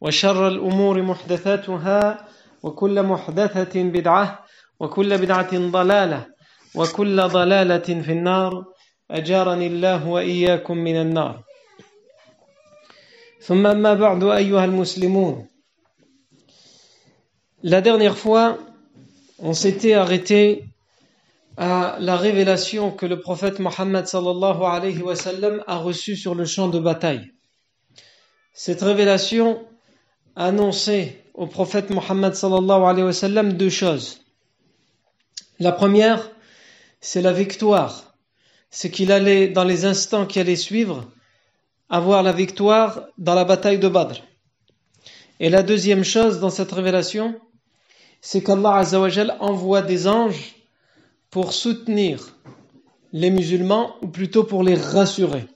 وشر الأمور محدثاتها وكل محدثة بدعة وكل بدعة ضلالة وكل ضلالة في النار أجارني الله وإياكم من النار ثم أما بعد أيها المسلمون La dernière fois, on s'était arrêté à la révélation que le prophète Mohammed sallallahu alayhi wa sallam a reçue sur le champ de bataille. Cette révélation annoncé au prophète Mohammed sallallahu alayhi wa deux choses. La première, c'est la victoire. C'est qu'il allait, dans les instants qui allaient suivre, avoir la victoire dans la bataille de Badr. Et la deuxième chose dans cette révélation, c'est qu'Allah envoie des anges pour soutenir les musulmans, ou plutôt pour les rassurer.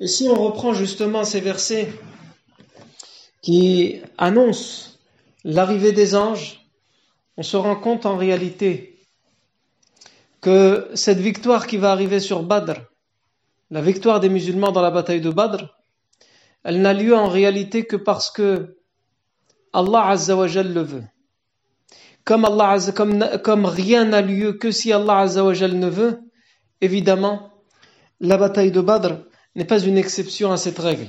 Et si on reprend justement ces versets qui annonce l'arrivée des anges, on se rend compte en réalité que cette victoire qui va arriver sur Badr, la victoire des musulmans dans la bataille de Badr, elle n'a lieu en réalité que parce que Allah Azzawajal le veut. Comme, Allah, comme, comme rien n'a lieu que si Allah Azzawajal ne veut, évidemment, la bataille de Badr n'est pas une exception à cette règle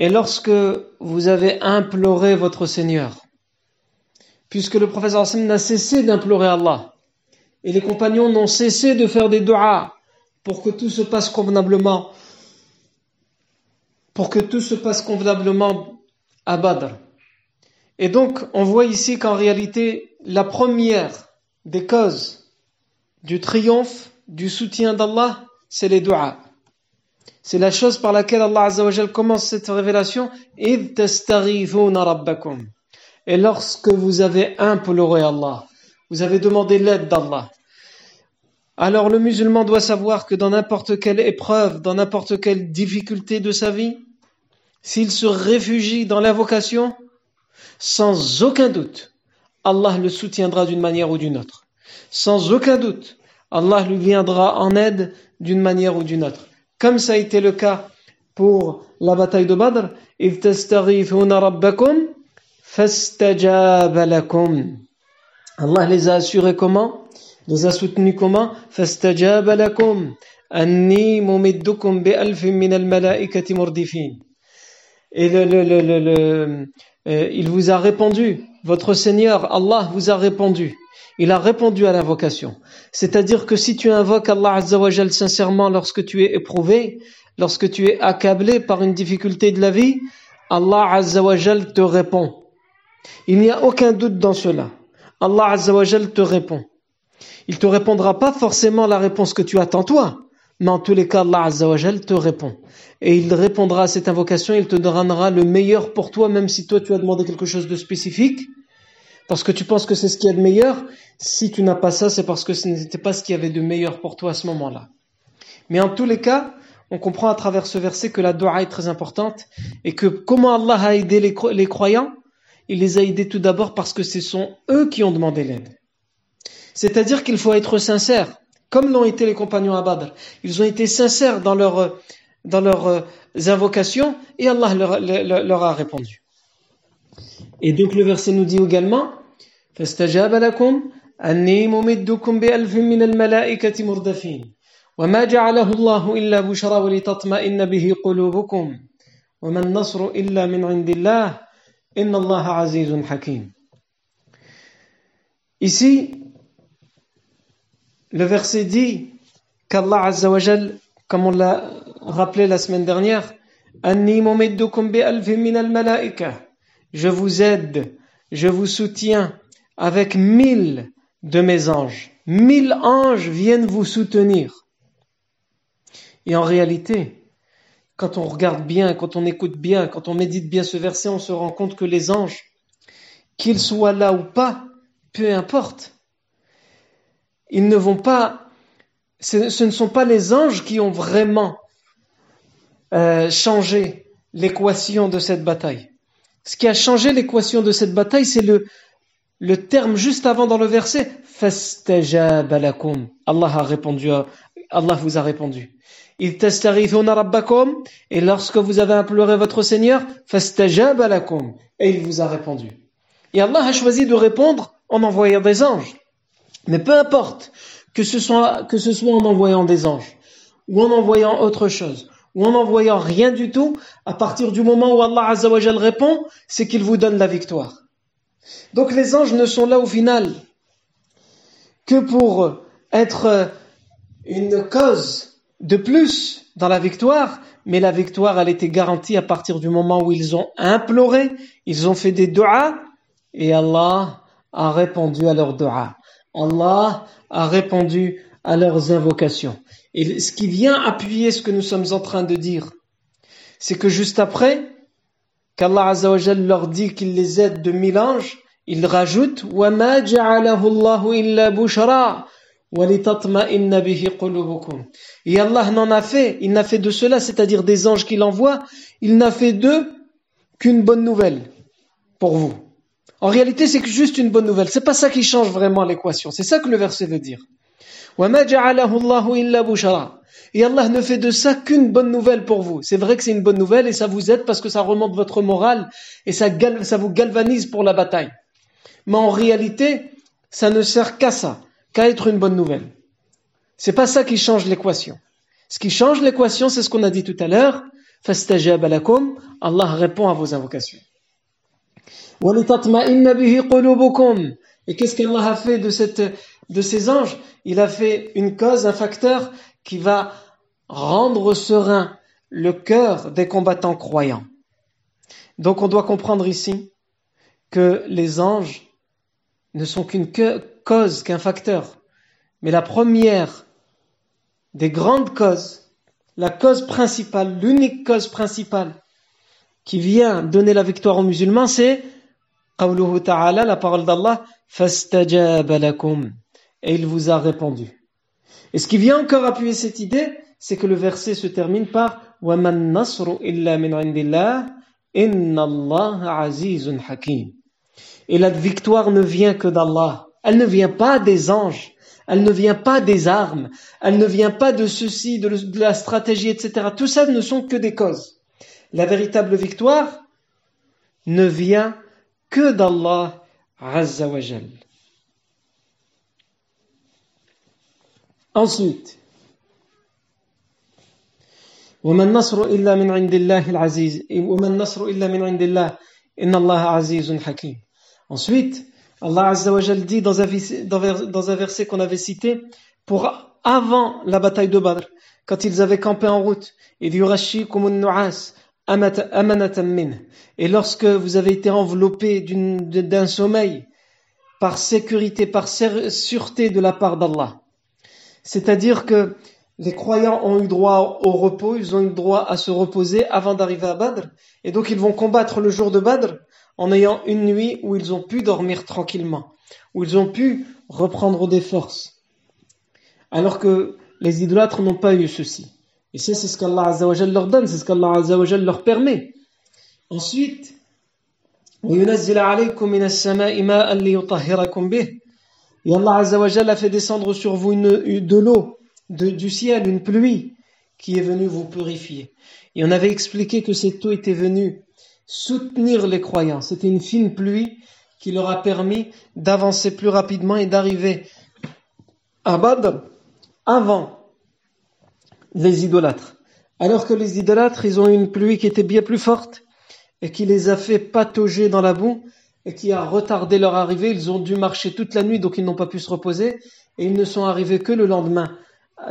et lorsque vous avez imploré votre Seigneur, puisque le professeur Hassan n'a cessé d'implorer Allah, et les compagnons n'ont cessé de faire des doigts pour que tout se passe convenablement, pour que tout se passe convenablement à Badr. Et donc, on voit ici qu'en réalité, la première des causes du triomphe, du soutien d'Allah, c'est les doigts. C'est la chose par laquelle Allah Azzawajal commence cette révélation. Et lorsque vous avez imploré Allah, vous avez demandé l'aide d'Allah. Alors le musulman doit savoir que dans n'importe quelle épreuve, dans n'importe quelle difficulté de sa vie, s'il se réfugie dans l'invocation, sans aucun doute, Allah le soutiendra d'une manière ou d'une autre. Sans aucun doute, Allah lui viendra en aide d'une manière ou d'une autre comme ça a été le cas pour la bataille de Badr, Allah les a assurés comment? Les a soutenus comment? Et le, le, le, le, euh, il vous a répondu, votre Seigneur, Allah vous a répondu. Il a répondu à l'invocation. C'est-à-dire que si tu invoques Allah Azzawajal sincèrement lorsque tu es éprouvé, lorsque tu es accablé par une difficulté de la vie, Allah Azzawajal te répond. Il n'y a aucun doute dans cela. Allah Azzawajal te répond. Il te répondra pas forcément la réponse que tu attends toi, mais en tous les cas, Allah Azzawajal te répond. Et il répondra à cette invocation, il te donnera le meilleur pour toi, même si toi tu as demandé quelque chose de spécifique, parce que tu penses que c'est ce qu'il y a de meilleur? Si tu n'as pas ça, c'est parce que ce n'était pas ce qu'il y avait de meilleur pour toi à ce moment-là. Mais en tous les cas, on comprend à travers ce verset que la dua est très importante et que comment Allah a aidé les, croyants, il les a aidés tout d'abord parce que ce sont eux qui ont demandé l'aide. C'est-à-dire qu'il faut être sincère, comme l'ont été les compagnons à Badr. Ils ont été sincères dans, leur, dans leurs euh, invocations et Allah leur, leur, a répondu. Et donc le verset nous dit également فاستجاب لكم أني ممدكم بألف من الملائكة مردفين. وما جعله الله إلا بشرى ولتطمئن به قلوبكم. وما النصر إلا من عند الله. إن الله عزيز حكيم. Ici, le verset dit qu'Allah Azzawajal, comme on l'a rappelé la semaine dernière, Je vous aide, je vous soutiens avec mille de mes anges. Mille anges viennent vous soutenir. Et en réalité, quand on regarde bien, quand on écoute bien, quand on médite bien ce verset, on se rend compte que les anges, qu'ils soient là ou pas, peu importe, ils ne vont pas, ce, ne sont pas les anges qui ont vraiment euh, changé l'équation de cette bataille. Ce qui a changé l'équation de cette bataille, c'est le, le terme juste avant dans le verset, Allah a répondu, Allah vous a répondu. Et lorsque vous avez imploré votre Seigneur, et il vous a répondu. Et Allah a choisi de répondre en envoyant des anges. Mais peu importe que ce soit, que ce soit en envoyant des anges, ou en envoyant autre chose, ou en envoyant rien du tout, à partir du moment où Allah Azzawajal répond, c'est qu'il vous donne la victoire. Donc les anges ne sont là au final que pour être une cause de plus dans la victoire, mais la victoire, elle était garantie à partir du moment où ils ont imploré, ils ont fait des doigts, et Allah a répondu à leurs doigts. Allah a répondu à leurs invocations. Et ce qui vient appuyer ce que nous sommes en train de dire, c'est que juste après, qu'Allah Azzawajal leur dit qu'il les aide de mille anges, il rajoute وَمَا جَعَلَهُ اللَّهُ إِلَّا بُشْرًا et Allah n'en a fait, il n'a fait de cela, c'est-à-dire des anges qu'il envoie, il n'a fait d'eux qu'une bonne nouvelle pour vous. En réalité, c'est juste une bonne nouvelle. C'est pas ça qui change vraiment l'équation. C'est ça que le verset veut dire. et Allah ne fait de ça qu'une bonne nouvelle pour vous. C'est vrai que c'est une bonne nouvelle et ça vous aide parce que ça remonte votre morale et ça, vous galvanise pour la bataille. Mais en réalité, ça ne sert qu'à ça qu'à être une bonne nouvelle. C'est pas ça qui change l'équation. Ce qui change l'équation, c'est ce qu'on a dit tout à l'heure. Allah répond à vos invocations. Et qu'est-ce qu'Allah a fait de, cette, de ces anges? Il a fait une cause, un facteur qui va rendre serein le cœur des combattants croyants. Donc on doit comprendre ici que les anges ne sont qu'une cause, qu'un facteur. Mais la première des grandes causes, la cause principale, l'unique cause principale qui vient donner la victoire aux musulmans, c'est la parole d'Allah, et il vous a répondu. Et ce qui vient encore appuyer cette idée, c'est que le verset se termine par Et la victoire ne vient que d'Allah. Elle ne vient pas des anges, elle ne vient pas des armes, elle ne vient pas de ceci, de, la stratégie, etc. Tout ça ne sont que des causes. La véritable victoire ne vient que d'Allah Azza wa Ensuite, Ensuite, Allah Azza dit dans un, verset qu'on avait cité, pour avant la bataille de Badr, quand ils avaient campé en route, et lorsque vous avez été enveloppé d'un sommeil, par sécurité, par sûreté de la part d'Allah. C'est-à-dire que les croyants ont eu droit au repos, ils ont eu droit à se reposer avant d'arriver à Badr. Et donc ils vont combattre le jour de Badr en ayant une nuit où ils ont pu dormir tranquillement, où ils ont pu reprendre des forces. Alors que les idolâtres n'ont pas eu ceci. Et ça, c'est ce qu'Allah leur donne, c'est ce qu'Allah leur permet. Ensuite, et Allah a fait descendre sur vous de l'eau du ciel, une pluie qui est venue vous purifier. Et on avait expliqué que cette eau était venue soutenir les croyants. C'était une fine pluie qui leur a permis d'avancer plus rapidement et d'arriver à Badr avant les idolâtres. Alors que les idolâtres, ils ont eu une pluie qui était bien plus forte et qui les a fait patauger dans la boue et qui a retardé leur arrivée. Ils ont dû marcher toute la nuit, donc ils n'ont pas pu se reposer et ils ne sont arrivés que le lendemain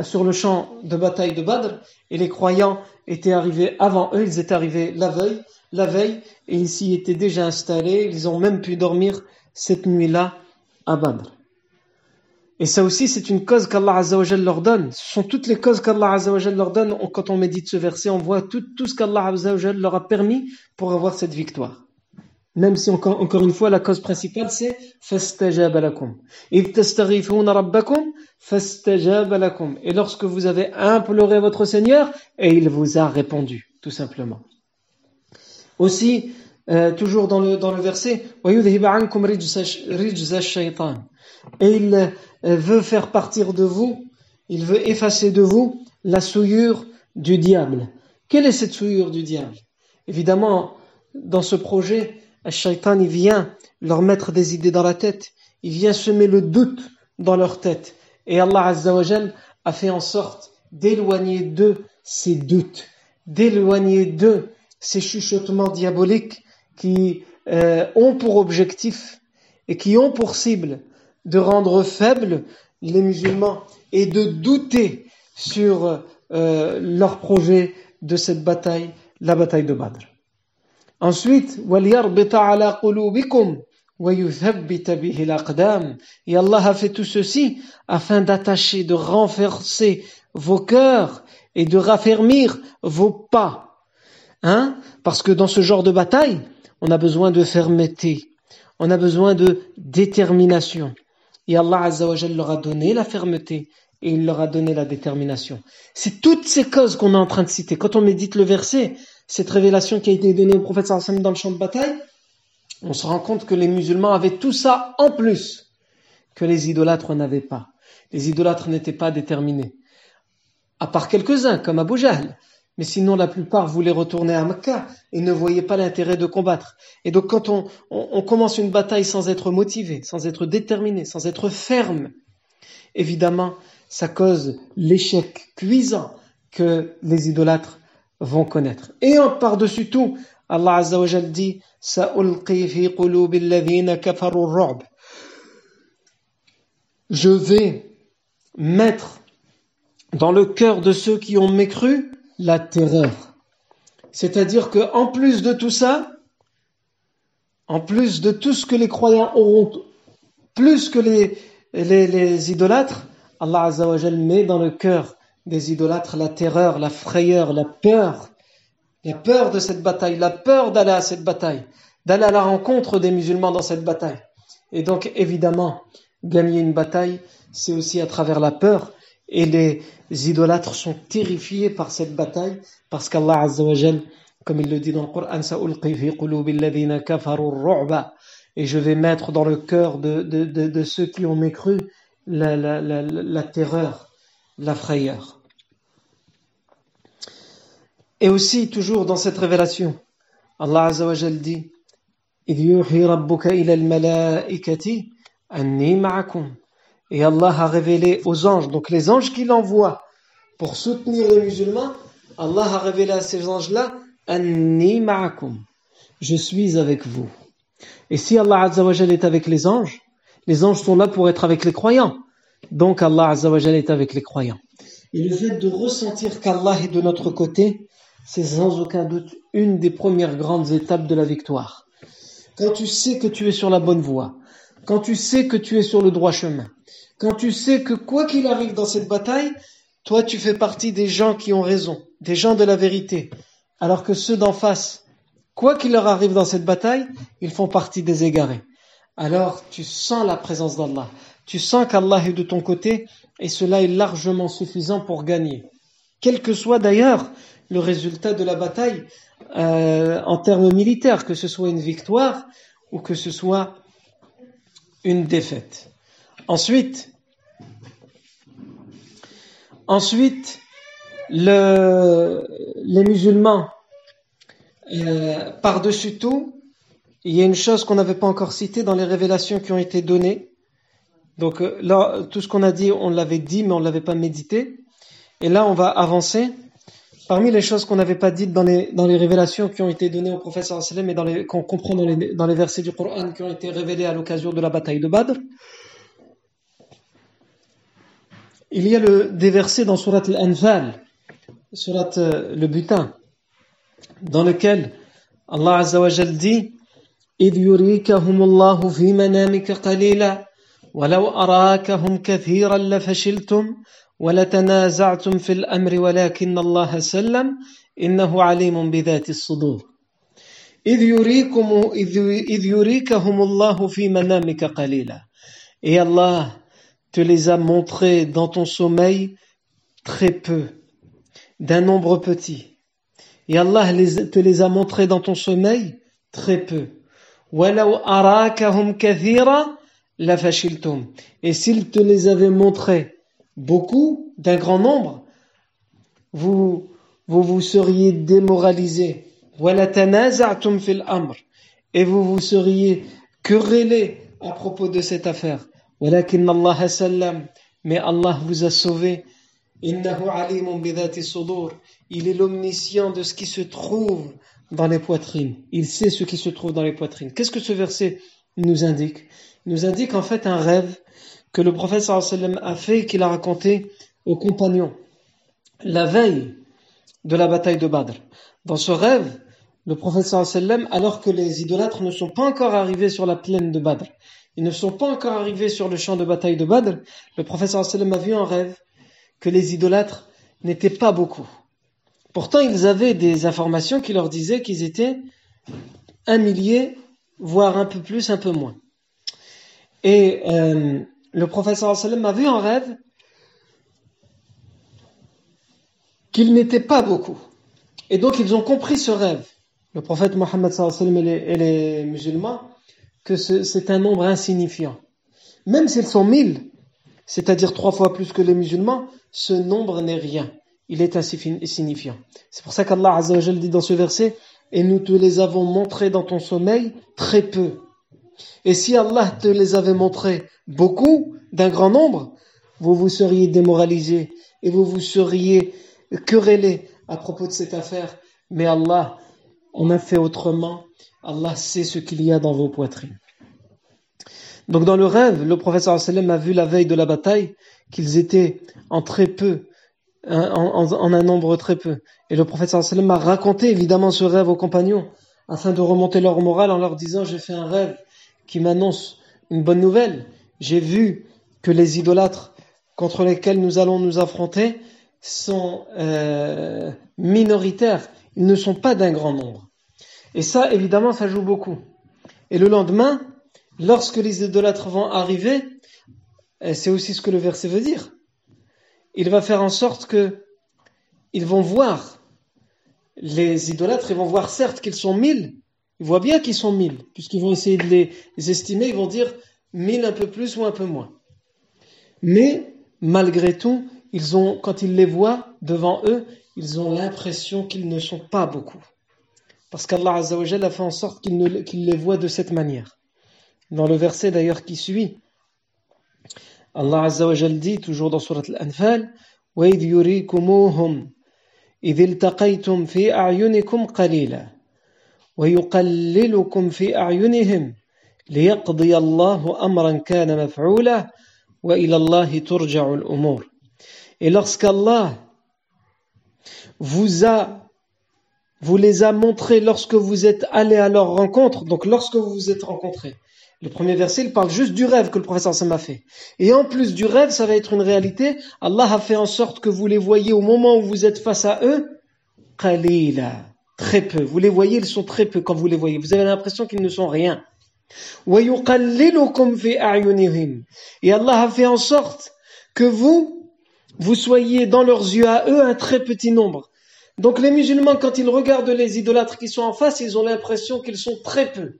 sur le champ de bataille de Badr et les croyants étaient arrivés avant eux, ils étaient arrivés la veille, la veille et ils s'y étaient déjà installés, ils ont même pu dormir cette nuit-là à Badr. Et ça aussi, c'est une cause qu'Allah Azzawajal leur donne. Ce sont toutes les causes qu'Allah Azzawajal leur donne. Quand on médite ce verset, on voit tout, tout ce qu'Allah Azzawajal leur a permis pour avoir cette victoire. Même si encore, encore une fois la cause principale c'est Et lorsque vous avez imploré votre Seigneur, et il vous a répondu, tout simplement. Aussi, euh, toujours dans le, dans le verset, et il euh, veut faire partir de vous, il veut effacer de vous la souillure du diable. Quelle est cette souillure du diable? Évidemment, dans ce projet, shaitan, il vient leur mettre des idées dans la tête. Il vient semer le doute dans leur tête. Et Allah Azzawajal a fait en sorte d'éloigner d'eux ces doutes, d'éloigner d'eux ces chuchotements diaboliques qui euh, ont pour objectif et qui ont pour cible de rendre faibles les musulmans et de douter sur euh, leur projet de cette bataille, la bataille de Badr. Ensuite, Et Allah a fait tout ceci afin d'attacher, de renforcer vos cœurs et de raffermir vos pas. Hein? Parce que dans ce genre de bataille, on a besoin de fermeté, on a besoin de détermination. Et Allah Azzawajal leur a donné la fermeté et il leur a donné la détermination. C'est toutes ces causes qu'on est en train de citer. Quand on médite le verset, cette révélation qui a été donnée au prophète sallam dans le champ de bataille, on se rend compte que les musulmans avaient tout ça en plus que les idolâtres n'avaient pas. Les idolâtres n'étaient pas déterminés. À part quelques-uns, comme Abu Jahl. Mais sinon, la plupart voulaient retourner à Mecca et ne voyaient pas l'intérêt de combattre. Et donc, quand on, on commence une bataille sans être motivé, sans être déterminé, sans être ferme, évidemment, ça cause l'échec cuisant que les idolâtres vont connaître. Et par-dessus tout, Allah Azza dit Je vais mettre dans le cœur de ceux qui ont mécru la terreur. C'est-à-dire que en plus de tout ça, en plus de tout ce que les croyants auront, plus que les, idolâtres, Allah Azza met dans le cœur des idolâtres la terreur, la frayeur, la peur, la peur de cette bataille, la peur d'aller à cette bataille, d'aller à la rencontre des musulmans dans cette bataille. Et donc évidemment, gagner une bataille, c'est aussi à travers la peur. Et les idolâtres sont terrifiés par cette bataille parce qu'Allah Azza wa comme il le dit dans le Coran, et je vais mettre dans le cœur de, ceux qui ont mécru la, la terreur la frayeur. Et aussi, toujours dans cette révélation, Allah Azza wa dit Et Allah a révélé aux anges, donc les anges qu'il envoie pour soutenir les musulmans, Allah a révélé à ces anges-là Je suis avec vous. Et si Allah Azza est avec les anges, les anges sont là pour être avec les croyants. Donc Allah Azzawajal est avec les croyants. Et le fait de ressentir qu'Allah est de notre côté, c'est sans aucun doute une des premières grandes étapes de la victoire. Quand tu sais que tu es sur la bonne voie, quand tu sais que tu es sur le droit chemin, quand tu sais que quoi qu'il arrive dans cette bataille, toi tu fais partie des gens qui ont raison, des gens de la vérité, alors que ceux d'en face, quoi qu'il leur arrive dans cette bataille, ils font partie des égarés. Alors tu sens la présence d'Allah, tu sens qu'Allah est de ton côté et cela est largement suffisant pour gagner. Quel que soit d'ailleurs le résultat de la bataille euh, en termes militaires, que ce soit une victoire ou que ce soit une défaite. Ensuite, ensuite le, les musulmans, euh, par-dessus tout, il y a une chose qu'on n'avait pas encore citée dans les révélations qui ont été données. Donc euh, là, tout ce qu'on a dit, on l'avait dit, mais on ne l'avait pas médité. Et là, on va avancer Parmi les choses qu'on n'avait pas dites dans les, dans les révélations qui ont été données au professeur sallam et dans les, qu'on comprend dans les, dans les versets du Coran qui ont été révélés à l'occasion de la bataille de Badr, il y a le, des versets dans Surat Al-Anfal, Surat euh, le butin, dans lequel Allah Azza wa Jal dit إذ يريكهم الله في منامك قليلا ولو أراكهم كثيرا لفشلتم ولتنازعتم في الأمر ولكن الله سلم إنه عليم بذات الصدور إذ يريكم إذ يريكهم الله في منامك قليلا Et Allah te les a montrés dans ton sommeil très peu, d'un nombre petit. Et Allah les, te les a montrés dans ton sommeil très peu. Et s'il te les avait montrés beaucoup, d'un grand nombre, vous, vous seriez démoralisé. Et vous vous seriez querellé à propos de cette affaire. Mais Allah vous a sauvé. Il est l'omniscient de ce qui se trouve dans les poitrines. Il sait ce qui se trouve dans les poitrines. Qu'est-ce que ce verset nous indique? Il nous indique en fait un rêve que le prophète sallam a fait et qu'il a raconté aux compagnons la veille de la bataille de Badr. Dans ce rêve, le prophète alors que les idolâtres ne sont pas encore arrivés sur la plaine de Badr, ils ne sont pas encore arrivés sur le champ de bataille de Badr, le prophète sallam a vu en rêve que les idolâtres n'étaient pas beaucoup. Pourtant, ils avaient des informations qui leur disaient qu'ils étaient un millier, voire un peu plus, un peu moins. Et euh, le professeur sallam a vu en rêve qu'ils n'étaient pas beaucoup. Et donc ils ont compris ce rêve. Le prophète Mohammed sallam et les, et les musulmans, que c'est un nombre insignifiant. Même s'ils sont mille, c'est-à-dire trois fois plus que les musulmans, ce nombre n'est rien. Il est insignifiant. C'est pour ça qu'Allah Azza dit dans ce verset, et nous te les avons montrés dans ton sommeil très peu. Et si Allah te les avait montrés beaucoup, d'un grand nombre, vous vous seriez démoralisé et vous vous seriez querellé à propos de cette affaire. Mais Allah en a fait autrement. Allah sait ce qu'il y a dans vos poitrines. Donc dans le rêve, le professeur sallam a vu la veille de la bataille qu'ils étaient en très peu, hein, en, un nombre très peu. Et le professeur sallam a raconté évidemment ce rêve aux compagnons afin de remonter leur morale en leur disant j'ai fait un rêve qui m'annonce une bonne nouvelle. J'ai vu que les idolâtres contre lesquels nous allons nous affronter sont euh, minoritaires. Ils ne sont pas d'un grand nombre. Et ça, évidemment, ça joue beaucoup. Et le lendemain, lorsque les idolâtres vont arriver, c'est aussi ce que le verset veut dire. Il va faire en sorte que ils vont voir les idolâtres, ils vont voir certes qu'ils sont mille, ils voient bien qu'ils sont mille, puisqu'ils vont essayer de les estimer, ils vont dire mille un peu plus ou un peu moins. Mais malgré tout, ils ont, quand ils les voient devant eux, ils ont l'impression qu'ils ne sont pas beaucoup. Parce qu'Allah Azzawajal a fait en sorte qu'ils les voient de cette manière. Dans le verset d'ailleurs qui suit, Allah Azzawajal dit, toujours dans Surat Al-Anfal, وَإِذْ يُرِيكُمُوهُمْ إِذِ الْتَقَيْتُمْ فِي أَعْيُنِكُمْ قَلِيلًا وَيُقَلِّلُكُمْ فِي أَعْيُنِهِمْ لِيَقْضِيَ اللَّهُ أَمْرًا كَانَ مَفْعُولًا et lorsqu'Allah vous a vous les a montrés lorsque vous êtes allés à leur rencontre, donc lorsque vous vous êtes rencontrés, Le premier verset, il parle juste du rêve que le professeur Sam a fait. Et en plus du rêve, ça va être une réalité. Allah a fait en sorte que vous les voyez au moment où vous êtes face à eux, qalila, très peu. Vous les voyez, ils sont très peu quand vous les voyez. Vous avez l'impression qu'ils ne sont rien. Et Allah a fait en sorte que vous, vous soyez dans leurs yeux à eux un très petit nombre. Donc les musulmans, quand ils regardent les idolâtres qui sont en face, ils ont l'impression qu'ils sont très peu.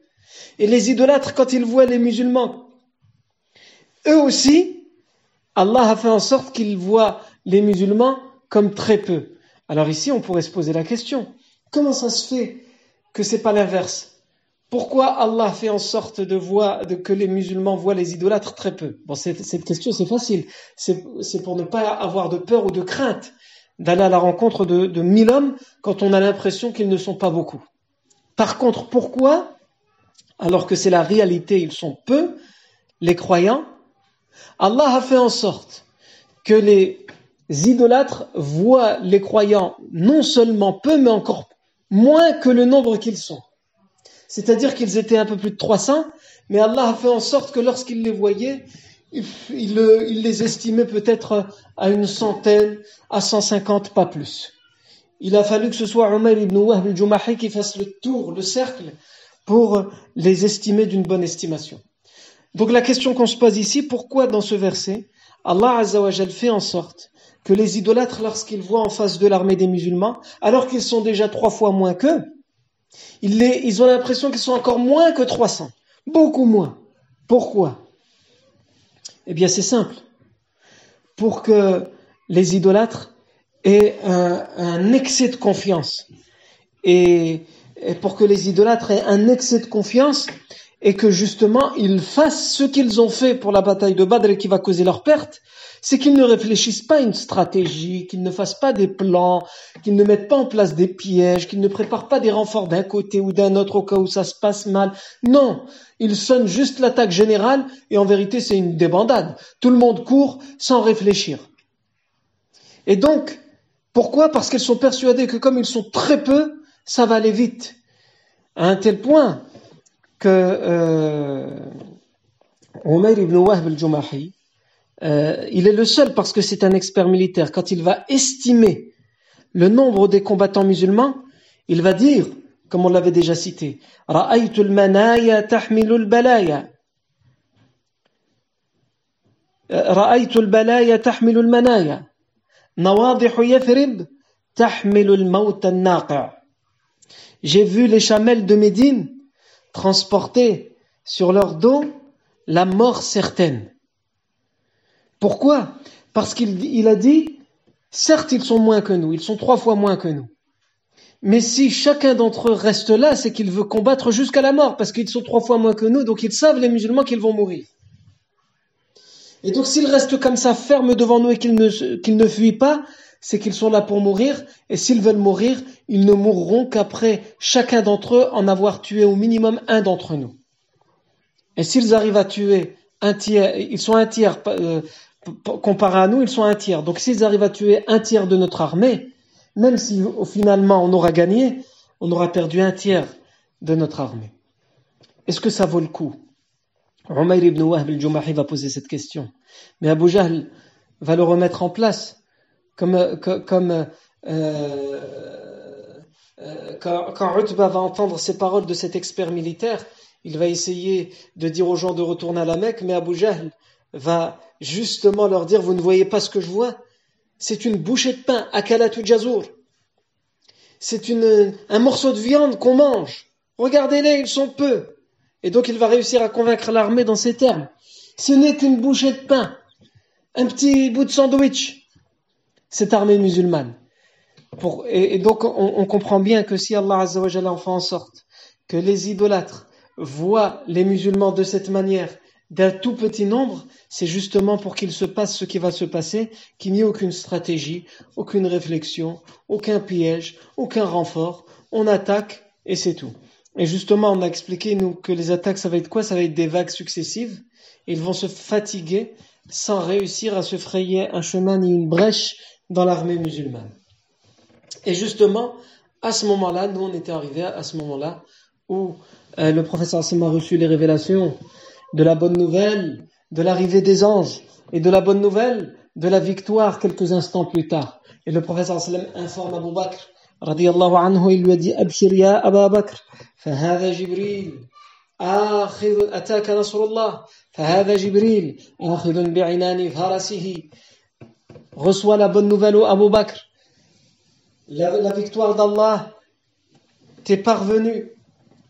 Et les idolâtres, quand ils voient les musulmans, eux aussi, Allah a fait en sorte qu'ils voient les musulmans comme très peu. Alors ici, on pourrait se poser la question, comment ça se fait que c'est pas l'inverse? Pourquoi Allah fait en sorte de, voir, de que les musulmans voient les idolâtres? Très peu. Bon, cette, question, c'est facile. C'est pour ne pas avoir de peur ou de crainte d'aller à la rencontre de, de mille hommes quand on a l'impression qu'ils ne sont pas beaucoup. Par contre, pourquoi, alors que c'est la réalité, ils sont peu, les croyants, Allah a fait en sorte que les idolâtres voient les croyants non seulement peu, mais encore moins que le nombre qu'ils sont. C'est-à-dire qu'ils étaient un peu plus de 300, mais Allah a fait en sorte que lorsqu'il les voyait, il, les estimait peut-être à une centaine, à 150, pas plus. Il a fallu que ce soit Umar ibn Wahb al-Jumahi qui fasse le tour, le cercle, pour les estimer d'une bonne estimation. Donc la question qu'on se pose ici, pourquoi dans ce verset, Allah Azzawajal fait en sorte que les idolâtres, lorsqu'ils voient en face de l'armée des musulmans, alors qu'ils sont déjà trois fois moins qu'eux, ils, ont l'impression qu'ils sont encore moins que 300. Beaucoup moins. Pourquoi? Eh bien, c'est simple. Pour que les idolâtres aient un, excès de confiance. Et, et, pour que les idolâtres aient un excès de confiance et que justement ils fassent ce qu'ils ont fait pour la bataille de Badr et qui va causer leur perte, c'est qu'ils ne réfléchissent pas à une stratégie, qu'ils ne fassent pas des plans, qu'ils ne mettent pas en place des pièges, qu'ils ne préparent pas des renforts d'un côté ou d'un autre au cas où ça se passe mal. Non, ils sonnent juste l'attaque générale et en vérité c'est une débandade. Tout le monde court sans réfléchir. Et donc, pourquoi? Parce qu'ils sont persuadés que comme ils sont très peu, ça va aller vite. À un tel point que euh, ibn Wahb al-Jumahi, euh, il est le seul parce que c'est un expert militaire. Quand il va estimer le nombre des combattants musulmans, il va dire, comme on l'avait déjà cité, رأيت المنايا تحمل البلايا رأيت البلايا تحمل المنايا نواضح يثرب تحمل الموت الناقع J'ai vu les chamelles de Médine transporter sur leur dos la mort certaine. Pourquoi? Parce qu'il a dit, certes ils sont moins que nous, ils sont trois fois moins que nous. Mais si chacun d'entre eux reste là, c'est qu'il veut combattre jusqu'à la mort, parce qu'ils sont trois fois moins que nous, donc ils savent, les musulmans, qu'ils vont mourir. Et donc s'ils restent comme ça, fermes devant nous et qu'ils ne, qu'ils ne fuient pas, c'est qu'ils sont là pour mourir, et s'ils veulent mourir, ils ne mourront qu'après chacun d'entre eux en avoir tué au minimum un d'entre nous. Et s'ils arrivent à tuer un tiers, ils sont un tiers, euh, comparé à nous, ils sont un tiers. Donc s'ils arrivent à tuer un tiers de notre armée, même si finalement on aura gagné, on aura perdu un tiers de notre armée. Est-ce que ça vaut le coup? Umayr ibn Wahb al-Jumahi va poser cette question. Mais Abu Jahl va le remettre en place. Comme, comme euh, euh, quand, quand va entendre ces paroles de cet expert militaire, il va essayer de dire aux gens de retourner à la Mecque, mais Abu Jahl va justement leur dire, vous ne voyez pas ce que je vois? C'est une bouchée de pain, akalatu jazour. C'est un morceau de viande qu'on mange. Regardez-les, ils sont peu. Et donc il va réussir à convaincre l'armée dans ces termes. Ce n'est qu'une bouchée de pain, un petit bout de sandwich, cette armée musulmane. et, donc on, comprend bien que si Allah Azza en fait en sorte que les idolâtres voient les musulmans de cette manière d'un tout petit nombre, c'est justement pour qu'il se passe ce qui va se passer, qu'il n'y ait aucune stratégie, aucune réflexion, aucun piège, aucun renfort. On attaque et c'est tout. Et justement, on a expliqué nous que les attaques, ça va être quoi? Ça va être des vagues successives. Ils vont se fatiguer sans réussir à se frayer un chemin ni une brèche dans l'armée musulmane. Et justement, à ce moment-là, nous on était arrivés à ce moment-là où euh, le professeur Hassan a reçu les révélations de la bonne nouvelle de l'arrivée des anges et de la bonne nouvelle de la victoire quelques instants plus tard. Et le prophète sallam informe Abu Bakr, radiallahu anhu, il lui a dit, Abshir ya Abu Bakr, فهذا جبريل آخذ أتاك نصر الله فهذا جبريل آخذ بعنان فرسه reçoit la bonne nouvelle au Abu Bakr la, victoire d'Allah t'est parvenue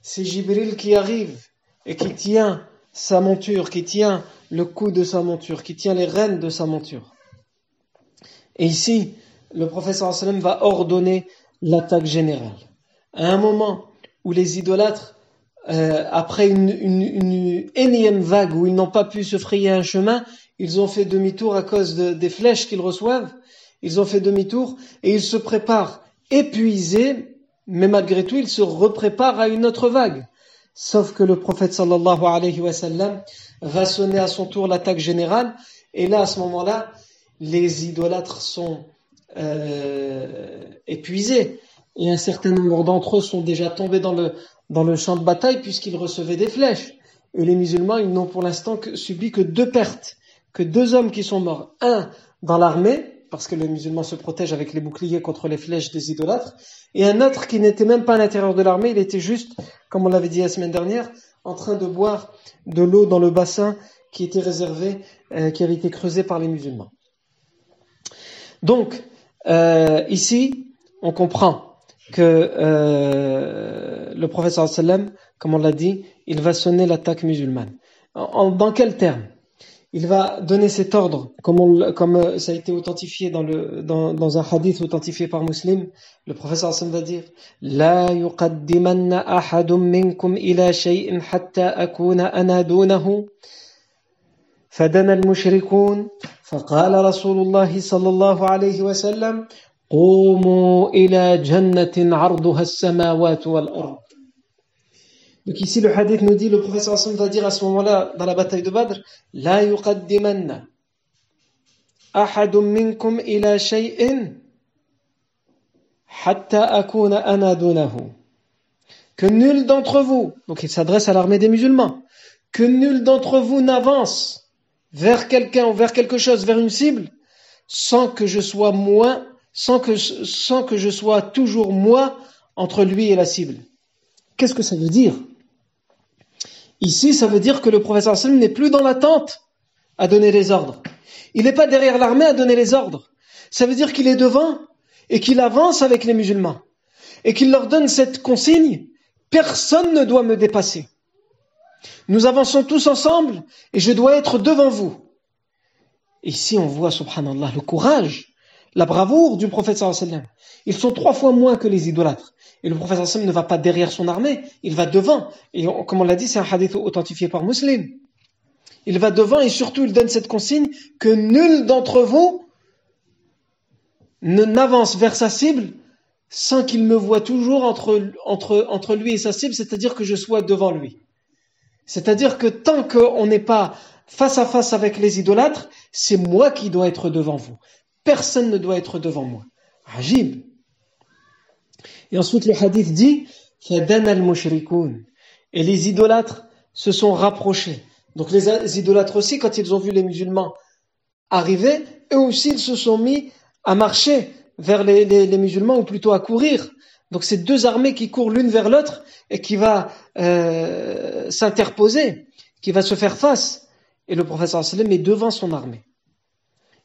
c'est Jibril qui arrive et qui tient sa monture, qui tient le cou de sa monture, qui tient les rênes de sa monture. Et ici, le professeur sallam va ordonner l'attaque générale. À un moment où les idolâtres, euh, après une, énième vague où ils n'ont pas pu se frayer un chemin, ils ont fait demi-tour à cause des flèches qu'ils reçoivent. Ils ont fait demi-tour et ils se préparent épuisés, mais malgré tout, ils se repréparent à une autre vague. Sauf que le prophète sallallahu alayhi wa sallam va sonner à son tour l'attaque générale. Et là, à ce moment-là, les idolâtres sont euh, épuisés. Et un certain nombre d'entre eux sont déjà tombés dans le, dans le champ de bataille puisqu'ils recevaient des flèches. Et les musulmans, ils n'ont pour l'instant subi que deux pertes, que deux hommes qui sont morts. Un dans l'armée, parce que le musulman se protège avec les boucliers contre les flèches des idolâtres, et un autre qui n'était même pas à l'intérieur de l'armée, il était juste, comme on l'avait dit la semaine dernière, en train de boire de l'eau dans le bassin qui était réservé, euh, qui avait été creusé par les musulmans. Donc, euh, ici, on comprend que euh, le prophète sallam, comme on l'a dit, il va sonner l'attaque musulmane. dans quel terme? Il va donner cet ordre, comme, on, comme euh, ça a été authentifié dans, le, dans, dans un hadith authentifié par Muslim. Le professeur Hassan va dire لا يقدمن أحد منكم إلى شيء حتى أكون أنا دونه فدنا المشركون فقال رسول الله صلى الله عليه وسلم قوموا إلى جنة عرضها السماوات والأرض Donc ici, le hadith nous dit, le professeur Hassan va dire à ce moment-là, dans la bataille de Badr, La yuqaddimanna ahadun minkum ila shay'in hatta akuna. Que nul d'entre vous, donc il s'adresse à l'armée des musulmans, que nul d'entre vous n'avance vers quelqu'un ou vers quelque chose, vers une cible, sans que je sois sans que, sans que je sois toujours moi entre lui et la cible. Qu'est-ce que ça veut dire? Ici, ça veut dire que le professeur sallam n'est plus dans l'attente à donner les ordres. Il n'est pas derrière l'armée à donner les ordres. Ça veut dire qu'il est devant et qu'il avance avec les musulmans et qu'il leur donne cette consigne personne ne doit me dépasser. Nous avançons tous ensemble et je dois être devant vous. Ici, on voit, subhanallah, le courage, la bravoure du prophète sallam. Ils sont trois fois moins que les idolâtres. Et le prophète sallam ne va pas derrière son armée, il va devant. Et comme on l'a dit, c'est un hadith authentifié par Muslim. Il va devant et surtout il donne cette consigne que nul d'entre vous n'avance vers sa cible sans qu'il me voie toujours entre lui et sa cible, c'est-à-dire que je sois devant lui. C'est-à-dire que tant qu'on n'est pas face à face avec les idolâtres, c'est moi qui dois être devant vous. Personne ne doit être devant moi. Ajib. Et ensuite, le hadith dit Et les idolâtres se sont rapprochés. Donc les idolâtres aussi, quand ils ont vu les musulmans arriver, eux aussi, ils se sont mis à marcher vers les, musulmans, ou plutôt à courir. Donc c'est deux armées qui courent l'une vers l'autre et qui va euh, s'interposer, qui va se faire face. Et le professeur sallam est devant son armée.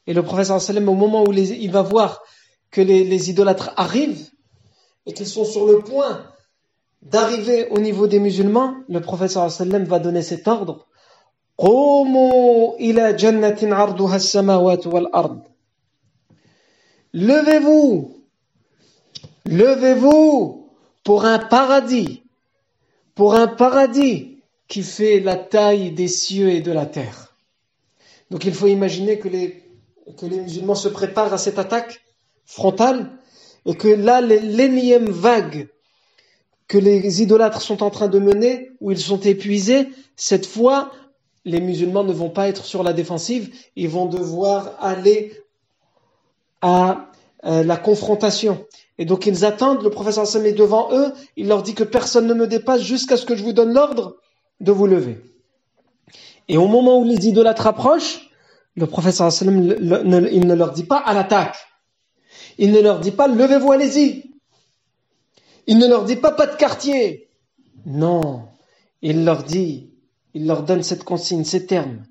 Et le professeur au moment où il va voir que les idolâtres arrivent, et qu'ils sont sur le point d'arriver au niveau des musulmans, le sallam va donner cet ordre. Levez-vous, levez-vous pour un paradis, pour un paradis qui fait la taille des cieux et de la terre. Donc il faut imaginer que les, que les musulmans se préparent à cette attaque frontale et que là, l'énième vague que les idolâtres sont en train de mener, où ils sont épuisés, cette fois, les musulmans ne vont pas être sur la défensive, ils vont devoir aller à euh, la confrontation. Et donc ils attendent, le professeur Sam est devant eux, il leur dit que personne ne me dépasse jusqu'à ce que je vous donne l'ordre de vous lever. Et au moment où les idolâtres approchent, le sallam, il ne leur dit pas à l'attaque. Il ne leur dit pas levez-vous, allez-y. Il ne leur dit pas pas de quartier. Non. Il leur dit, il leur donne cette consigne, ces termes.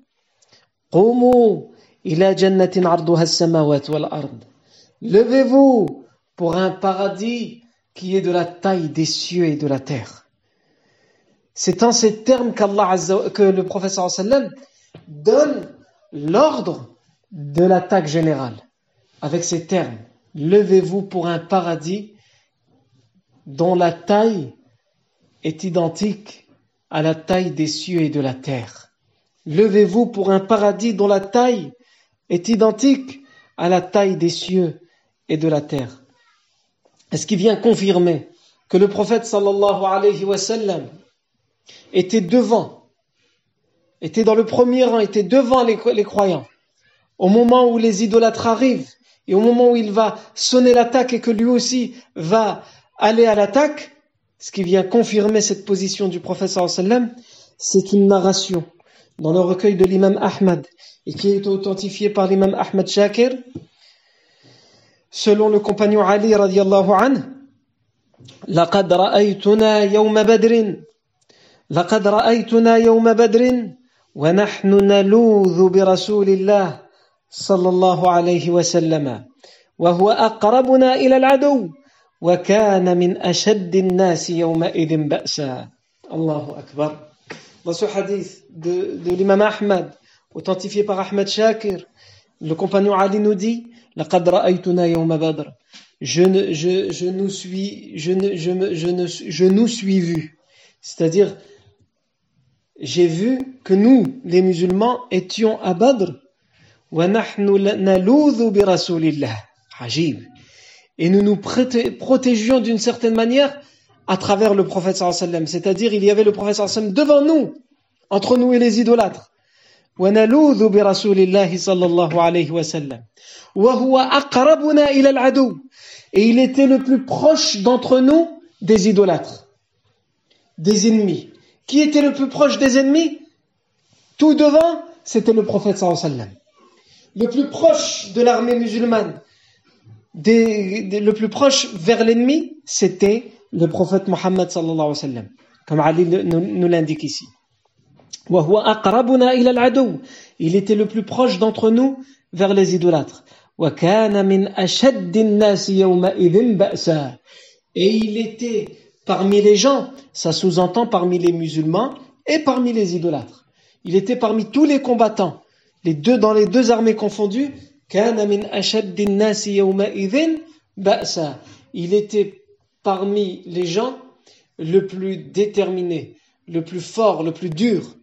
Levez-vous pour un paradis qui est de la taille des cieux et de la terre. C'est en ces termes qu'Allah que le professeur sallam donne l'ordre de l'attaque générale. Avec ces termes, levez-vous pour un paradis dont la taille est identique à la taille des cieux et de la terre. Levez-vous pour un paradis dont la taille est identique à la taille des cieux et de la terre. Est-ce qui vient confirmer que le prophète alayhi était devant, était dans le premier rang, était devant les, les croyants au moment où les idolâtres arrivent et au moment où il va sonner l'attaque et que lui aussi va aller à l'attaque, ce qui vient confirmer cette position du prophète sallam, c'est une narration dans le recueil de l'imam Ahmad et qui est authentifié par l'imam Ahmad Shakir selon le compagnon Ali radiallahu anhu لقد رأيتنا يوم بدر لقد رأيتنا يوم بدر ونحن نلوذ برسول الله صلى الله عليه وسلم وهو أقربنا إلى العدو وكان من أشد الناس يومئذ بأسا الله أكبر Dans ce hadith de, de l'imam Ahmad, authentifié par Ahmad Shakir, le compagnon Ali nous dit لقد رأيتنا يوم بدر je, ne, je, je nous suis je, ne, je, me, je, ne, je nous suis vu c'est-à-dire j'ai vu que nous les musulmans étions à Badr ونحن نلوذ برسول الله عجيب et nous nous protégions d'une certaine manière à travers le prophète sallam. C'est-à-dire, il y avait le prophète sallam devant nous, entre nous et les idolâtres. ونلوذ برسول الله صلى الله عليه وسلم وهو أقربنا إلى العدو et il était le plus proche d'entre nous des idolâtres des ennemis qui était le plus proche des ennemis? Tout devant c'était le prophète le plus proche de l'armée musulmane le plus proche vers l'ennemi, c'était le prophète Mohammed sallallahu alayhi wa sallam, comme Ali nous, l'indique ici. Il était le plus proche d'entre nous vers les idolâtres. Et il était parmi les gens, ça sous-entend parmi les musulmans et parmi les idolâtres. Il était parmi tous les combattants, les deux dans les deux armées confondues, il était parmi les gens le plus déterminé, le plus fort, le plus dur,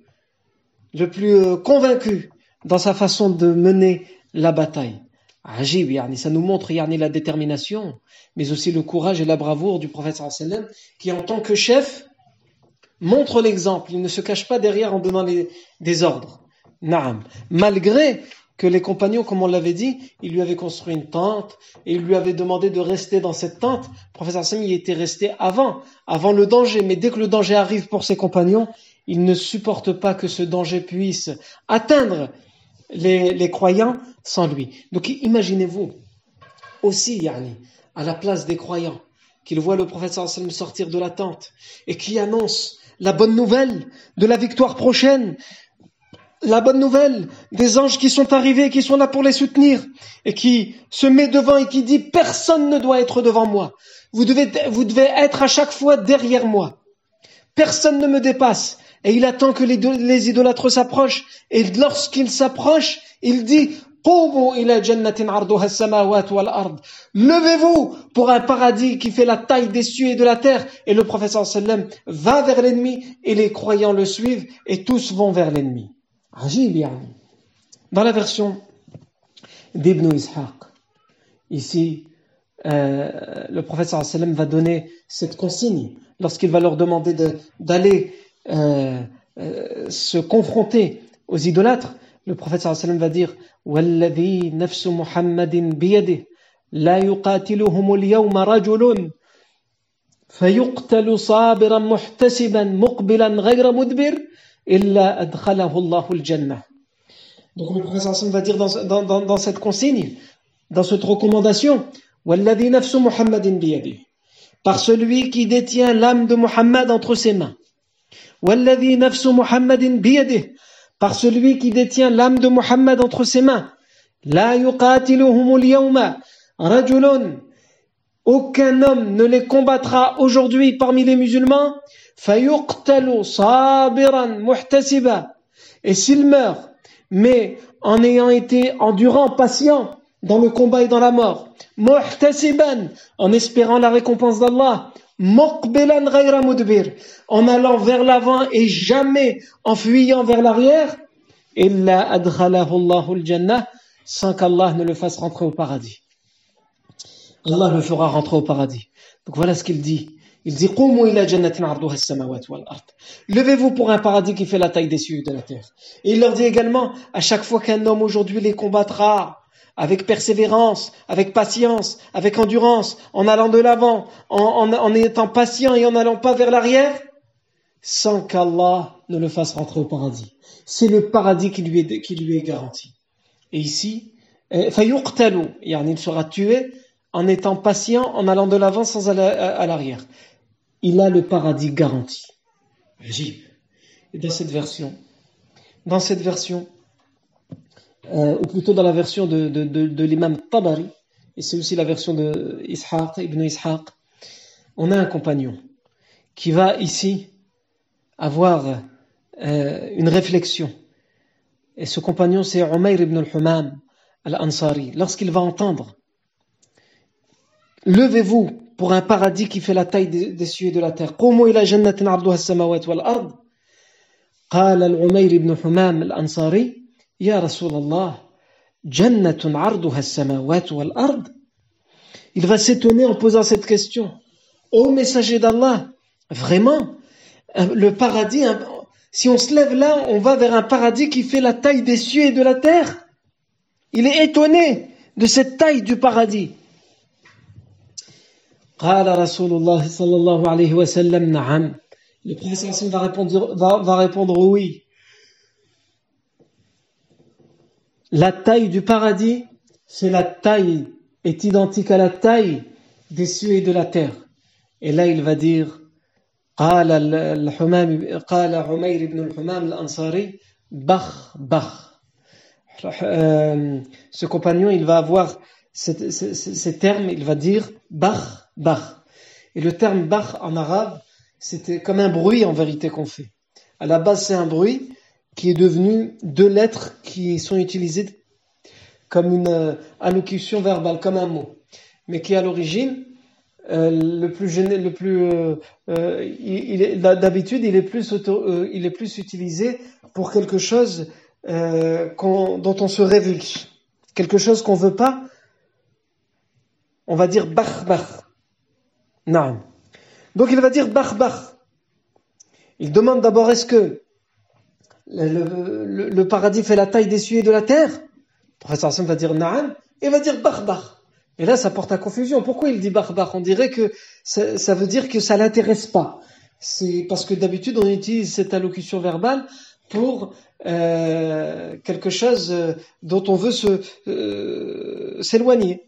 le plus euh, convaincu dans sa façon de mener la bataille. Ça nous montre la détermination, mais aussi le courage et la bravoure du prophète qui en tant que chef montre l'exemple. Il ne se cache pas derrière en donnant des ordres. Naam. Malgré que les compagnons, comme on l'avait dit, ils lui avaient construit une tente et ils lui avaient demandé de rester dans cette tente. Le professeur Sam y était resté avant, avant le danger. Mais dès que le danger arrive pour ses compagnons, il ne supporte pas que ce danger puisse atteindre les, croyants sans lui. Donc imaginez-vous aussi, yani, à la place des croyants, qu'ils voient le professeur Sam sortir de la tente et qui annonce la bonne nouvelle de la victoire prochaine, la bonne nouvelle des anges qui sont arrivés, qui sont là pour les soutenir, et qui se met devant et qui dit personne ne doit être devant moi. Vous devez, vous devez être à chaque fois derrière moi. Personne ne me dépasse. Et il attend que les, les idolâtres s'approchent. Et lorsqu'ils s'approchent, il dit Levez-vous pour un paradis qui fait la taille des cieux et de la terre. Et le professeur sallam va vers l'ennemi et les croyants le suivent et tous vont vers l'ennemi. Dans la version d'Ibn Ishaq, ici, euh, le prophète sallam va donner cette consigne lorsqu'il va leur demander d'aller euh, euh, se confronter aux idolâtres. Le prophète sallam va dire والذي نفس محمد بيده لا يقاتلهم اليوم رجل فيقتل صابرا محتسبا مقبلا غير مدبر إلا أدخله الله الجنة Donc le prophète va dire dans, dans, dans, dans cette consigne, dans cette recommandation, وَالَّذِي نَفْسُ مُحَمَّدٍ بِيَدِهِ Par celui qui détient l'âme de Muhammad entre ses mains. وَالَّذِي نَفْسُ مُحَمَّدٍ بِيَدِهِ par celui qui détient l'âme de Mohammed entre ses mains. La rajulun. Aucun homme ne les combattra aujourd'hui parmi les musulmans. Fayuqtalu sabiran muhtasiba. Et s'il meurt, mais en ayant été endurant, patient dans le combat et dans la mort, muhtasiban, en espérant la récompense d'Allah, en allant vers l'avant et jamais en fuyant vers l'arrière, sans qu'Allah ne le fasse rentrer au paradis. Allah le fera rentrer au paradis. Donc voilà ce qu'il dit. Il dit Levez-vous pour un paradis qui fait la taille des cieux et de la terre. Et il leur dit également à chaque fois qu'un homme aujourd'hui les combattra avec persévérance, avec patience, avec endurance, en allant de l'avant, en, étant patient et en n'allant pas vers l'arrière, sans qu'Allah ne le fasse rentrer au paradis. C'est le paradis qui lui est, qui lui est garanti. Et ici, eh, il sera tué en étant patient, en allant de l'avant sans aller à l'arrière il a le paradis garanti. Et dans cette version, dans cette version, euh, ou plutôt dans la version de, de, de, l'imam Tabari, et c'est aussi la version de Ishaq, Ibn Ishaq, on a un compagnon qui va ici avoir euh, une réflexion. Et ce compagnon, c'est Umayr ibn al-Humam al-Ansari. Lorsqu'il va entendre Levez-vous pour un paradis qui fait la taille des, cieux et de la terre. قوموا إلى جنة عرضها السماوات والأرض قال العمير بن حمام الأنصاري يا رسول الله جنة عرضها السماوات والأرض Il va s'étonner en posant cette question. Ô messager d'Allah, vraiment, le paradis, si on se lève là, on va vers un paradis qui fait la taille des cieux et de la terre. Il est étonné de cette taille du paradis. قال رسول الله صلى الله عليه وسلم نعم Le prophète va répondre, va, va répondre oui. La taille du paradis, c'est la taille, est identique à la taille des cieux et de la terre. Et là, il va dire, قال الحمام قال عمير بن الحمام الأنصاري بخ بخ. Ce compagnon, il va avoir ces termes, il va dire bach, bach. Et le terme bach en arabe, c'était comme un bruit en vérité qu'on fait. À la base, c'est un bruit qui est devenu deux lettres qui sont utilisées comme une euh, allocution verbale, comme un mot, mais qui à l'origine euh, le plus le plus euh, d'habitude il est plus il est plus utilisé pour quelque chose dont on se révulse, quelque chose qu'on veut pas on va dire bach. Non. Donc il va dire bach bach. Il demande d'abord est-ce que le, paradis fait la taille des cieux et de la terre Le professeur Hassan va dire naam et va dire bach. Et là, ça porte à confusion. Pourquoi il dit bach On dirait que ça, veut dire que ça l'intéresse pas. C'est parce que d'habitude on utilise cette allocution verbale pour euh, quelque chose euh, dont on veut euh, s'éloigner.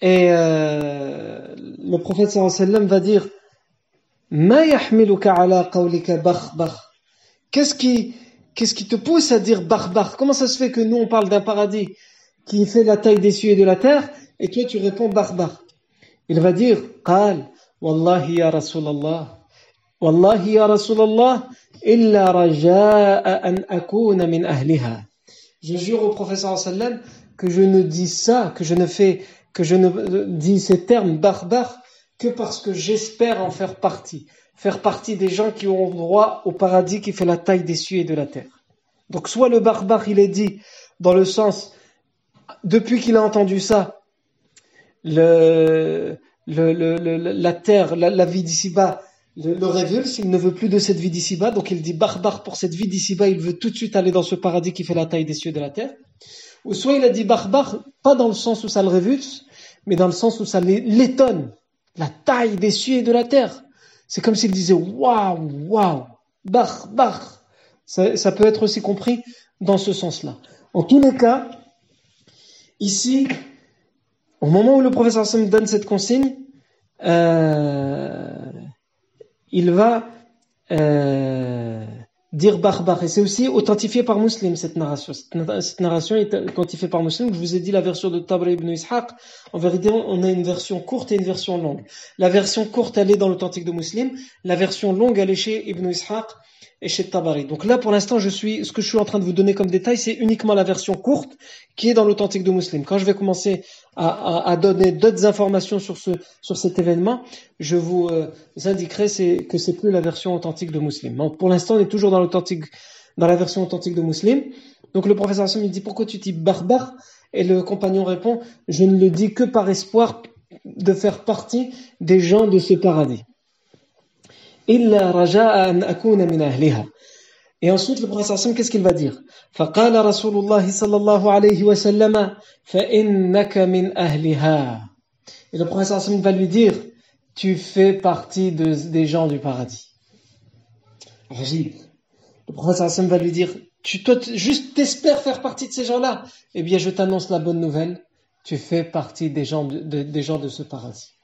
Et le prophète sallam va dire Ma ala qawlika bakh bakh Qu'est-ce qui, te pousse à dire bakh Comment ça se fait que nous on parle d'un paradis qui fait la taille des cieux et de la terre et toi tu réponds bakh Il va dire Qal Wallahi ya Rasulallah Wallahi ya Rasulallah illa raja'a an akuna min ahliha. Je jure au sallam que je ne dis ça, que je ne fais que je ne dis ces termes barbares que parce que j'espère en faire partie, faire partie des gens qui ont droit au paradis qui fait la taille des cieux et de la terre. Donc soit le barbare, il est dit dans le sens, depuis qu'il a entendu ça, la terre, la, vie d'ici-bas, le, le, révulse, il ne veut plus de cette vie d'ici-bas, donc il dit barbare pour cette vie d'ici-bas, il veut tout de suite aller dans ce paradis qui fait la taille des cieux et de la terre. Ou soit il a dit barbare, pas dans le sens où ça le révulse, mais dans le sens où ça l'étonne. La taille des cieux et de la terre. C'est comme s'il disait waouh, waouh. Bach, bach. Ça, ça peut être aussi compris dans ce sens-là. En tous les cas, ici, au moment où le professeur Hassan donne cette consigne, euh, il va euh, dire barbar. Et c'est aussi authentifié par Muslim, cette narration. Cette, narration est authentifiée par Muslim. Je vous ai dit la version de Tabri ibn Ishaq. En vérité, on a une version courte et une version longue. La version courte, elle est dans l'authentique de Muslim. La version longue, elle est chez Ibn Ishaq et chez Tabari. Donc là, pour l'instant, je suis, ce que je suis en train de vous donner comme détail, c'est uniquement la version courte qui est dans l'authentique de Muslim. Quand je vais commencer à, donner d'autres informations sur ce, sur cet événement, je vous euh, indiquerai que c'est plus la version authentique de Muslim. Donc, pour l'instant, on est toujours dans l'authentique, dans la version authentique de Muslim. Donc le professeur Hassan dit pourquoi tu dis barbare? Et le compagnon répond je ne le dis que par espoir de faire partie des gens de ce paradis. إلا رجاء أن أكون من أهلها Et ensuite, le prophète sallam, qu'est-ce qu'il va dire فقال رسول الله صلى الله عليه وسلم فإنك من أهلها Et le prophète sallam va lui dire tu fais partie de, des gens du paradis. Rajib. Le prophète sallam va lui dire tu toi juste t'espères faire partie de ces gens-là Eh bien, je t'annonce la bonne nouvelle tu fais partie des gens de, de, des gens de ce paradis.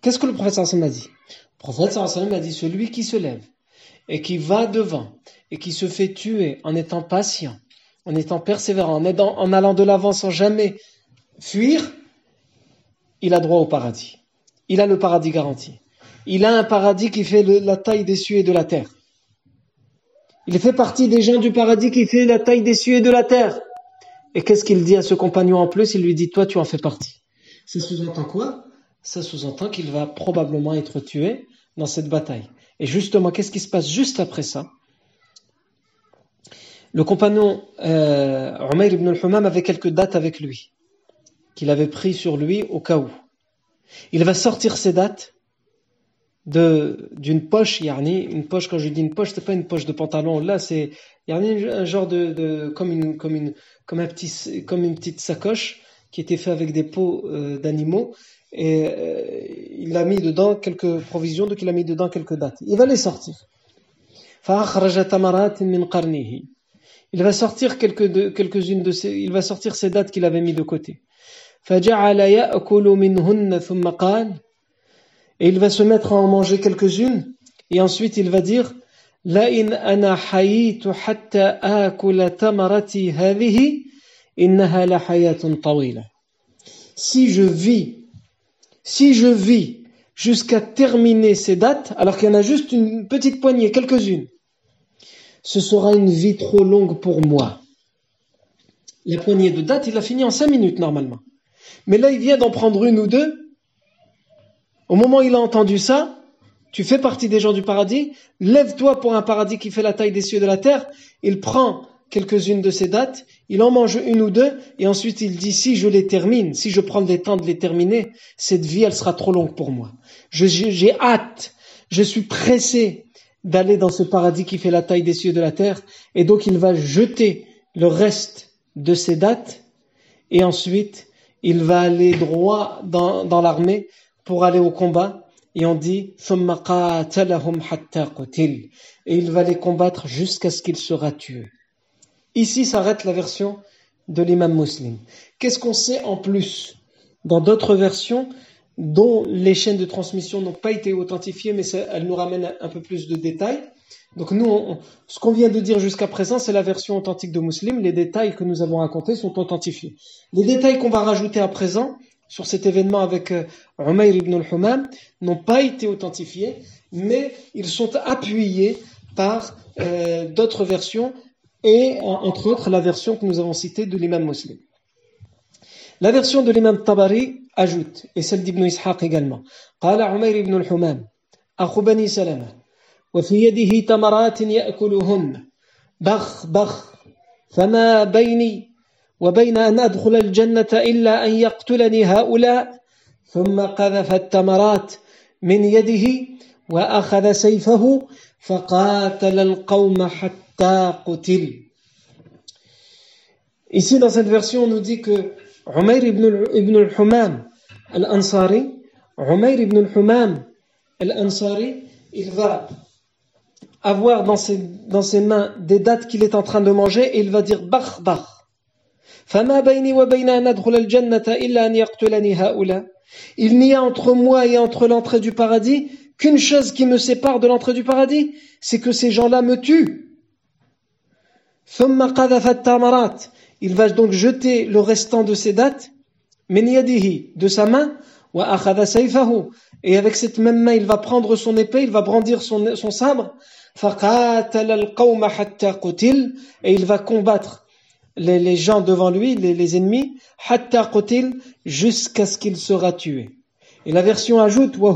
Qu'est-ce que le prophète sallam a dit? Le prophète sallam a dit celui qui se lève et qui va devant et qui se fait tuer en étant patient, en étant persévérant, en, allant de l'avant sans jamais fuir, il a droit au paradis. Il a le paradis garanti. Il a un paradis qui fait la taille des cieux et de la terre. Il fait partie des gens du paradis qui fait la taille des cieux et de la terre. Et qu'est-ce qu'il dit à ce compagnon en plus? Il lui dit, toi tu en fais partie. Ça sous-entend quoi? Ça sous-entend qu'il va probablement être tué dans cette bataille. Et justement, qu'est-ce qui se passe juste après ça? Le compagnon euh, Umayr ibn al-Humam avait quelques dates avec lui, qu'il avait pris sur lui au cas où. Il va sortir ces dates d'une poche, yani, une poche, quand je dis une poche, c'est pas une poche de pantalon, là c'est yani, un genre de, comme une comme un petit comme une petite sacoche qui était fait avec des peaux euh, d'animaux et euh, il a mis dedans quelques provisions, donc il a mis dedans quelques dates. Il va les sortir. Il va sortir quelques de, quelques-unes de ces, il va sortir ces dates qu'il avait mis de côté. Et il va se mettre à en manger quelques-unes, et ensuite il va dire, لئن أنا حييت حتى آكل تمرتي هذه إنها لحياة طويلة. Si je vis si je vis jusqu'à terminer ces dates, alors qu'il y en a juste une petite poignée, quelques-unes, ce sera une vie trop longue pour moi. La poignée de dates, il a fini en cinq minutes normalement. Mais là, il vient d'en prendre une ou deux. Au moment où il a entendu ça, tu fais partie des gens du paradis, lève-toi pour un paradis qui fait la taille des cieux de la terre. Il prend quelques-unes de ces dates, il en mange une ou deux, et ensuite il dit si je les termine, si je prends le temps de les terminer, cette vie elle sera trop longue pour moi. J'ai hâte, je suis pressé d'aller dans ce paradis qui fait la taille des cieux de la terre, et donc il va jeter le reste de ces dates, et ensuite il va aller droit dans, dans l'armée pour aller au combat, et on dit et il va les combattre jusqu'à ce qu'il sera tué. Ici s'arrête la version de l'imam muslim. Qu'est-ce qu'on sait en plus dans d'autres versions dont les chaînes de transmission n'ont pas été authentifiées, mais elles nous ramènent un peu plus de détails. Donc nous, ce qu'on vient de dire jusqu'à présent, c'est la version authentique de Muslim. Les détails que nous avons racontés sont authentifiés. Les détails qu'on va rajouter à présent sur cet événement avec euh, ibn al-Humam n'ont pas été authentifiés, mais ils sont appuyés par euh, d'autres versions et entre autres la version que nous avons citée de l'imam muslim. La version de l'imam Tabari ajoute, et celle d'Ibn Ishaq également, قال عمير بن الحمام أخو بني سلمة وفي يده تمرات يأكلهن بخ بخ فما بيني وبين أن أدخل الجنة إلا أن يقتلني هؤلاء ثم قذف التمرات من يده وأخذ سيفه Ici, dans cette version, on nous dit que Umayr ibn, al-Humam al-Ansari, ibn al-Humam al-Ansari, il va avoir dans ses, dans ses mains des dates qu'il est en train de manger et il va dire Il n'y a entre moi et entre l'entrée du paradis qu'une chose qui me sépare de l'entrée du paradis, c'est que ces gens-là me tuent. Il va donc jeter le restant de ses dates, de sa main, et avec cette même main, il va prendre son épée, il va brandir son, son sabre, et il va combattre les, les gens devant lui, les, les ennemis, jusqu'à ce qu'il sera tué. Et la version ajoute wa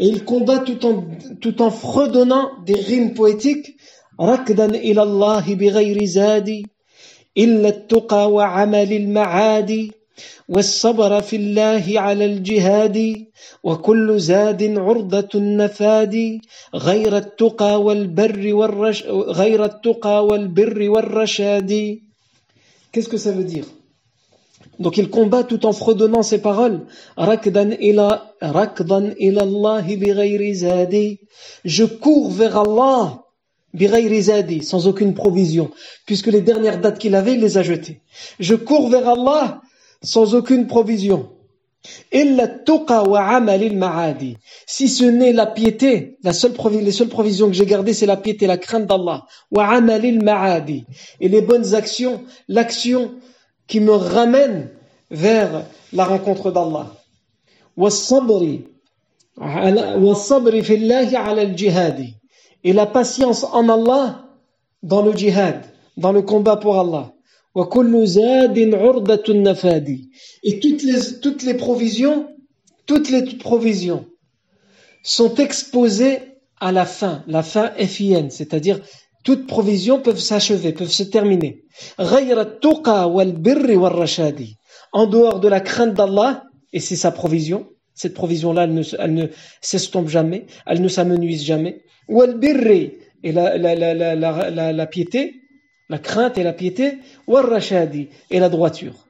et il combat tout en tout en fredonnant des rimes poétiques والصبر في الله على الجهاد وكل زاد عرضة النفاد غير التقى والبر والرش غير التقى والبر والرشاد Qu'est-ce que ça veut dire Donc il combat tout en fredonnant ses paroles. Rakdan ila rakdan ila Allah bighayri zadi. Je cours vers Allah sans aucune provision, puisque les dernières dates qu'il avait, il les a jetées. Je cours vers Allah sans aucune provision. Si ce n'est la piété, la seule les seules provisions que j'ai gardées, c'est la piété, la crainte d'Allah. Et les bonnes actions, l'action qui me ramène vers la rencontre d'Allah. Et la patience en Allah dans le djihad, dans le combat pour Allah. Et toutes les, toutes les provisions, toutes les provisions sont exposées à la fin, la fin FIN, c'est-à-dire toutes provisions peuvent s'achever, peuvent se terminer. En dehors de la crainte d'Allah, et c'est sa provision, cette provision-là, elle ne, elle ne s'estompe jamais, elle ne s'amenuise jamais. Et la, piété, la crainte et la piété, rashadi et la droiture.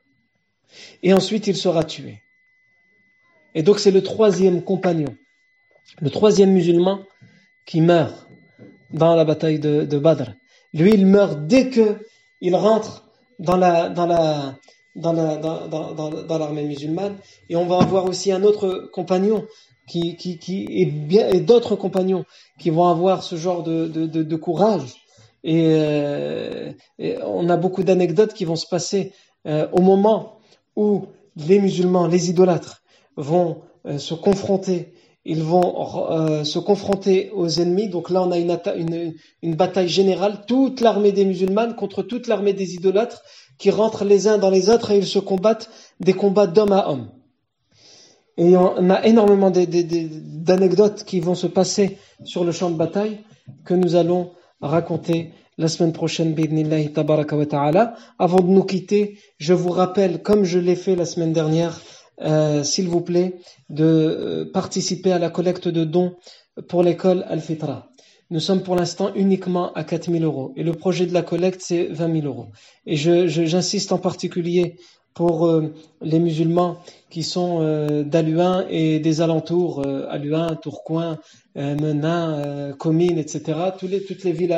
Et ensuite il sera tué. Et donc c'est le troisième compagnon, le troisième musulman qui meurt dans la bataille de, Badr. Lui, il meurt dès que il rentre dans la dans la dans la dans, dans, l'armée musulmane. Et on va avoir aussi un autre compagnon qui et d'autres compagnons qui vont avoir ce genre de courage euh, et, on a beaucoup d'anecdotes qui vont se passer euh, au moment où les musulmans, les idolâtres, vont euh, se confronter. Ils vont se confronter aux ennemis. Donc là, on a une, une, une bataille générale. Toute l'armée des musulmans contre toute l'armée des idolâtres qui rentrent les uns dans les autres et ils se combattent des combats d'homme à homme. Et on a énormément d'anecdotes qui vont se passer sur le champ de bataille que nous allons raconter la semaine prochaine, tabaraka wa ta'ala. Avant de nous quitter, je vous rappelle, comme je l'ai fait la semaine dernière, euh, s'il vous plaît, de euh, participer à la collecte de dons pour l'école Al-Fitra. Nous sommes pour l'instant uniquement à 4 000 euros et le projet de la collecte c'est 20 000 euros. Et j'insiste en particulier pour euh, les musulmans qui sont euh, d'Aluin et des alentours, euh, Aluin, Tourcoing, Menin, Comines, etc. Toutes les, toutes les villes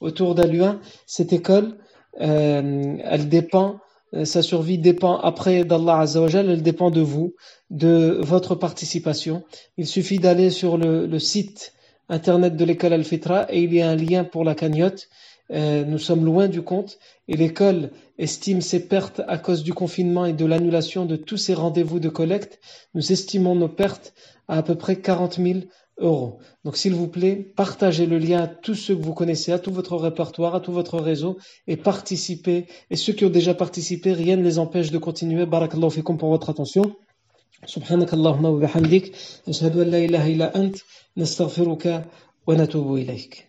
autour d'Aluin, cette école, elle dépend, sa survie dépend après d'Allah Azzawajal, elle dépend de vous, de votre participation. Il suffit d'aller sur le, le site internet de l'école Al-Fitra et il y a un lien pour la cagnotte. Euh, nous sommes loin du compte et l'école estime ses pertes à cause du confinement et de l'annulation de tous ses rendez-vous de collecte. Nous estimons nos pertes à à peu près 40 000 euros. Donc s'il vous plaît, partagez le lien à tous ceux que vous connaissez, à tout votre répertoire, à tout votre réseau et participez. Et ceux qui ont déjà participé, rien ne les empêche de continuer. Barakallahu fikum pour votre attention. سبحانك اللهم وبحمدك أشهد أن لا إله إلا أنت نستغفرك ونتوب إليك